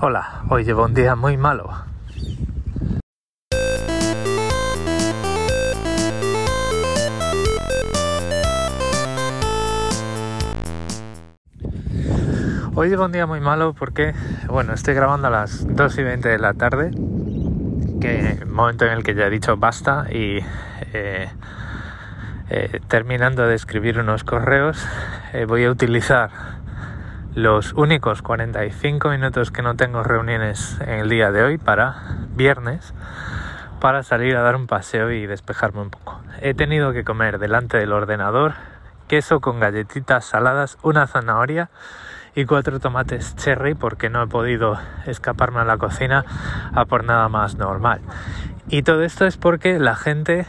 Hola, hoy llevo un día muy malo. Hoy llevo un día muy malo porque, bueno, estoy grabando a las 2 y 20 de la tarde, que momento en el que ya he dicho basta y eh, eh, terminando de escribir unos correos, eh, voy a utilizar los únicos 45 minutos que no tengo reuniones en el día de hoy para viernes para salir a dar un paseo y despejarme un poco. He tenido que comer delante del ordenador queso con galletitas saladas, una zanahoria y cuatro tomates cherry porque no he podido escaparme a la cocina a por nada más normal. Y todo esto es porque la gente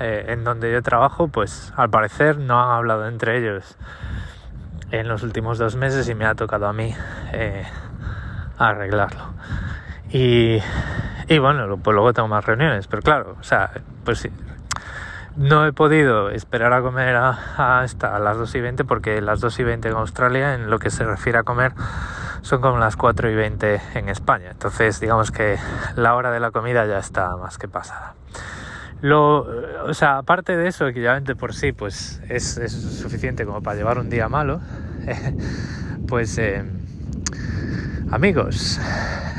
eh, en donde yo trabajo, pues al parecer no han hablado entre ellos en los últimos dos meses y me ha tocado a mí eh, arreglarlo. Y, y bueno, pues luego tengo más reuniones, pero claro, o sea, pues sí, no he podido esperar a comer hasta las 2 y 20 porque las 2 y 20 en Australia en lo que se refiere a comer son como las 4 y 20 en España. Entonces digamos que la hora de la comida ya está más que pasada. Lo, o sea, aparte de eso, que ya por sí pues es, es, suficiente como para llevar un día malo, pues eh, amigos,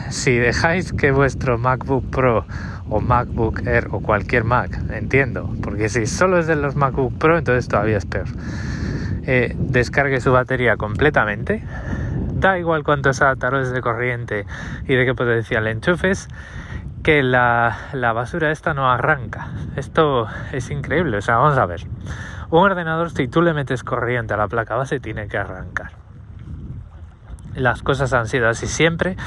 si dejáis que vuestro MacBook Pro o MacBook Air o cualquier Mac, entiendo, porque si solo es de los MacBook Pro, entonces todavía es peor. Eh, descargue su batería completamente, da igual cuántos adaptadores de corriente y de qué potencial enchufes, que la, la basura esta no arranca. Esto es increíble, o sea, vamos a ver. Un ordenador, si tú le metes corriente a la placa base, tiene que arrancar. Las cosas han sido así siempre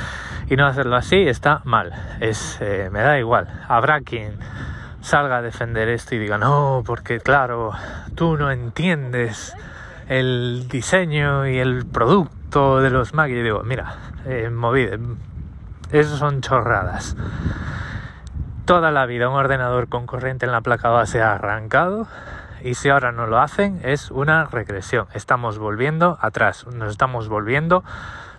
y no hacerlo así está mal. Es, eh, me da igual. Habrá quien salga a defender esto y diga, no, porque claro, tú no entiendes el diseño y el producto de los Mac. Y digo, mira, eh, eso son chorradas. Toda la vida un ordenador con corriente en la placa base ha arrancado y si ahora no lo hacen es una regresión. Estamos volviendo atrás, nos estamos volviendo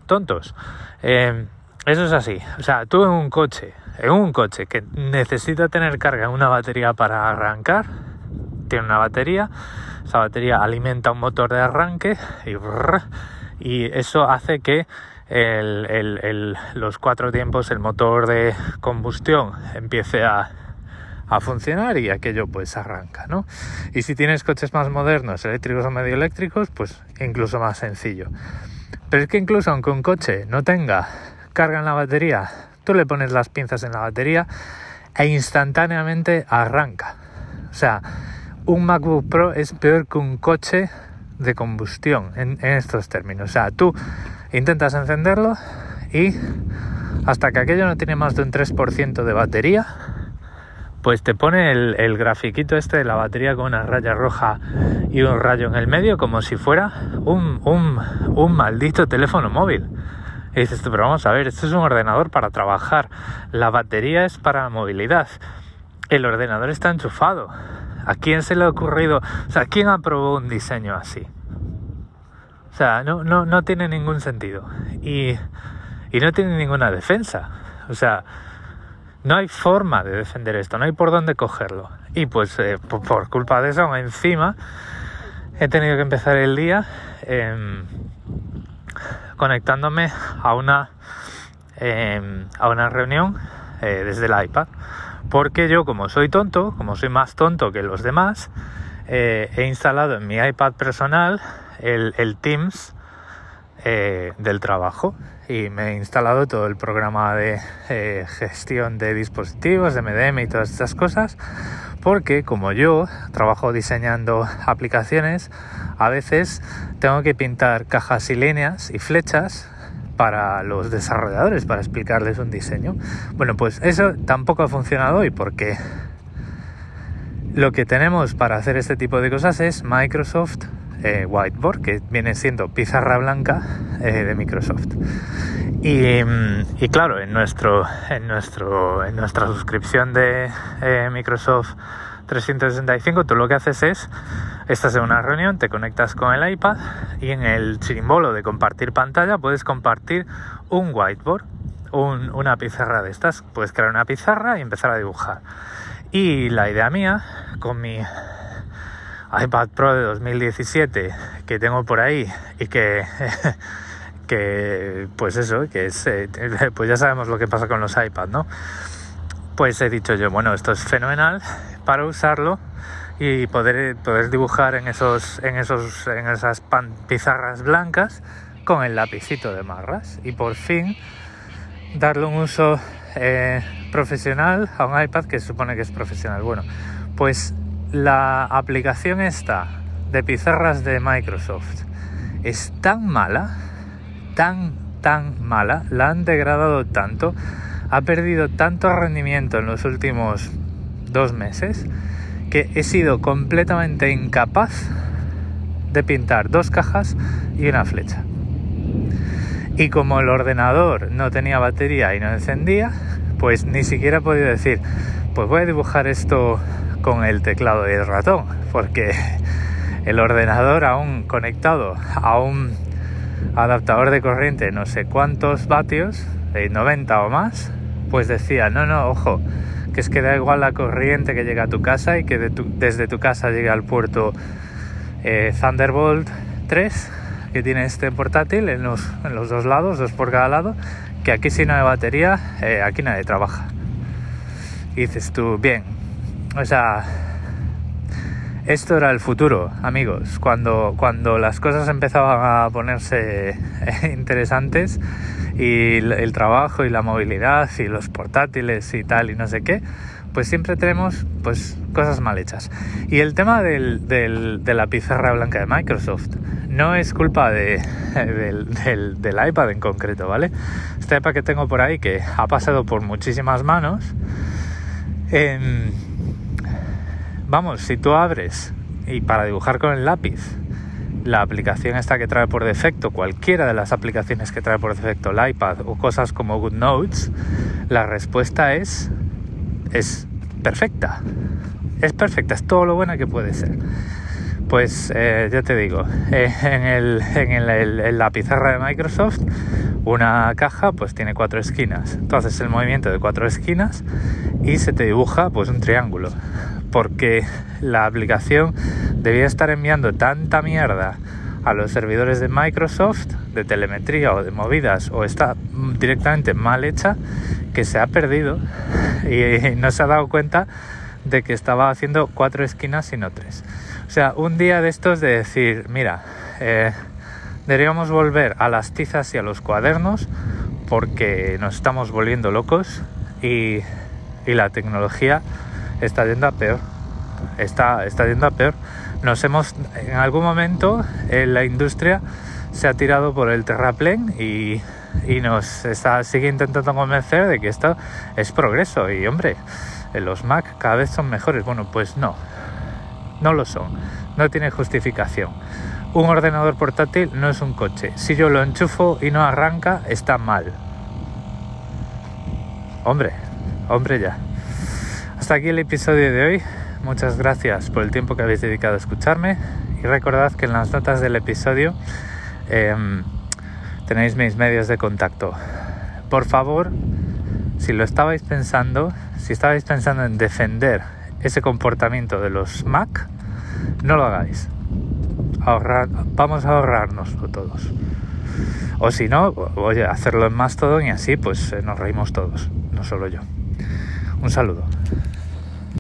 tontos. Eh, eso es así. O sea, tú en un coche, en un coche que necesita tener carga en una batería para arrancar, tiene una batería, esa batería alimenta un motor de arranque y eso hace que los cuatro tiempos, el motor de combustión empiece a, a, funcionar y aquello pues arranca, ¿no? Y si tienes coches más modernos, eléctricos o medio eléctricos, pues incluso más sencillo. Pero es que incluso aunque un coche no tenga carga en la batería, tú le pones las pinzas en la batería e instantáneamente arranca. O sea, un MacBook Pro es peor que un coche de combustión en, estos términos. O sea, tú intentas encenderlo y hasta que aquello no tiene más de un 3% de batería, pues te pone el, el, grafiquito este de la batería con una raya roja y un rayo en el medio como si fuera un, un, maldito teléfono móvil. Y dices, pero vamos a ver, esto es un ordenador para trabajar, la batería es para movilidad, el ordenador está enchufado. ¿A quién se le ha ocurrido? O sea, ¿quién aprobó un diseño así? O sea, no, no, no tiene ningún sentido. Y, y no tiene ninguna defensa. O sea, no hay forma de defender esto, no hay por dónde cogerlo. Y pues eh, por, culpa de eso, encima, he tenido que empezar el día eh, conectándome a una, em, a una reunión eh, desde el iPad. Porque yo, como soy tonto, como soy más tonto que los demás, eh, he instalado en mi iPad personal el, Teams eh, del trabajo y me he instalado todo el programa de gestión de dispositivos, de MDM y todas estas cosas porque como yo trabajo diseñando aplicaciones a veces tengo que pintar cajas y líneas y flechas para los desarrolladores, para explicarles un diseño. Bueno, pues eso tampoco ha funcionado hoy porque lo que tenemos para hacer este tipo de cosas es Microsoft eh, Whiteboard, que viene siendo pizarra blanca eh, de Microsoft. Y, y, claro, en, nuestro, en, nuestro, en nuestra suscripción de eh, Microsoft 365, tú lo que haces es, estás en una reunión, te conectas con el iPad y en el símbolo de compartir pantalla puedes compartir un whiteboard. una pizarra de estas. Puedes crear una pizarra y empezar a dibujar. Y la idea mía, con mi iPad Pro de 2017 que tengo por ahí y que, que pues eso, que es, eh, pues ya sabemos lo que pasa con los iPads, ¿no? Pues he dicho yo, bueno, esto es fenomenal para usarlo y poder, poder dibujar en, esos, en, esos, en esas pizarras blancas con el lapicito de marras y por fin darle un uso eh, profesional a un iPad que supone que es profesional. Bueno, pues la aplicación esta de pizarras de Microsoft es tan mala, tan, tan mala, la han degradado tanto, ha perdido tanto rendimiento en los últimos dos meses, que he sido completamente incapaz de pintar dos cajas y una flecha. Y como el ordenador no tenía batería y no encendía, pues ni siquiera he podido decir, pues voy a dibujar esto con el teclado y el ratón, porque el ordenador aún conectado a un adaptador de corriente no sé cuántos vatios, de 90 o más, pues decía, no, no, ojo, que es que da igual la corriente que llega a tu casa y que desde tu casa llegue al puerto eh, Thunderbolt 3 que tiene este portátil en los, en los, dos lados, dos por cada lado, que aquí si no hay batería, eh, aquí nadie trabaja. Y dices tú, bien, o sea, esto era el futuro, amigos. Cuando, cuando las cosas empezaban a ponerse interesantes y el trabajo y la movilidad y los portátiles y tal y no sé qué, pues siempre tenemos pues cosas mal hechas. Y el tema del, de la pizarra blanca de Microsoft no es culpa de, del, del, iPad en concreto, ¿vale? Este iPad que tengo por ahí que ha pasado por muchísimas manos. Eh, vamos, si tú abres y para dibujar con el lápiz la aplicación esta que trae por defecto, cualquiera de las aplicaciones que trae por defecto el iPad o cosas como GoodNotes, la respuesta es es perfecta. Es perfecta, es todo lo buena que puede ser. Pues eh, ya te digo, eh, en, el, en, la pizarra de Microsoft una caja pues tiene cuatro esquinas. Entonces el movimiento de cuatro esquinas y se te dibuja pues un triángulo porque la aplicación debía estar enviando tanta mierda a los servidores de Microsoft de telemetría o de movidas o está directamente mal hecha que se ha perdido y no se ha dado cuenta de que estaba haciendo cuatro esquinas y no tres. O sea, un día de estos de decir, mira, eh, deberíamos volver a las tizas y a los cuadernos porque nos estamos volviendo locos y, y la tecnología está yendo a peor. Está, está yendo a peor. Nos hemos, en algún momento, en la industria se ha tirado por el terraplén y, y nos está, sigue intentando convencer de que esto es progreso. Y hombre, los Mac cada vez son mejores. Bueno, pues no, no lo son. No tiene justificación. Un ordenador portátil no es un coche. Si yo lo enchufo y no arranca, está mal. Hombre, hombre ya. Hasta aquí el episodio de hoy. Muchas gracias por el tiempo que habéis dedicado a escucharme y recordad que en las notas del episodio em, tenéis mis medios de contacto. Por favor, si lo estabais pensando, si estabais pensando en defender ese comportamiento de los Mac, no lo hagáis. vamos a ahorrárnoslo todos. O si no, oye, hacerlo en más todo y así pues eh, nos reímos todos, no solo yo. Un saludo.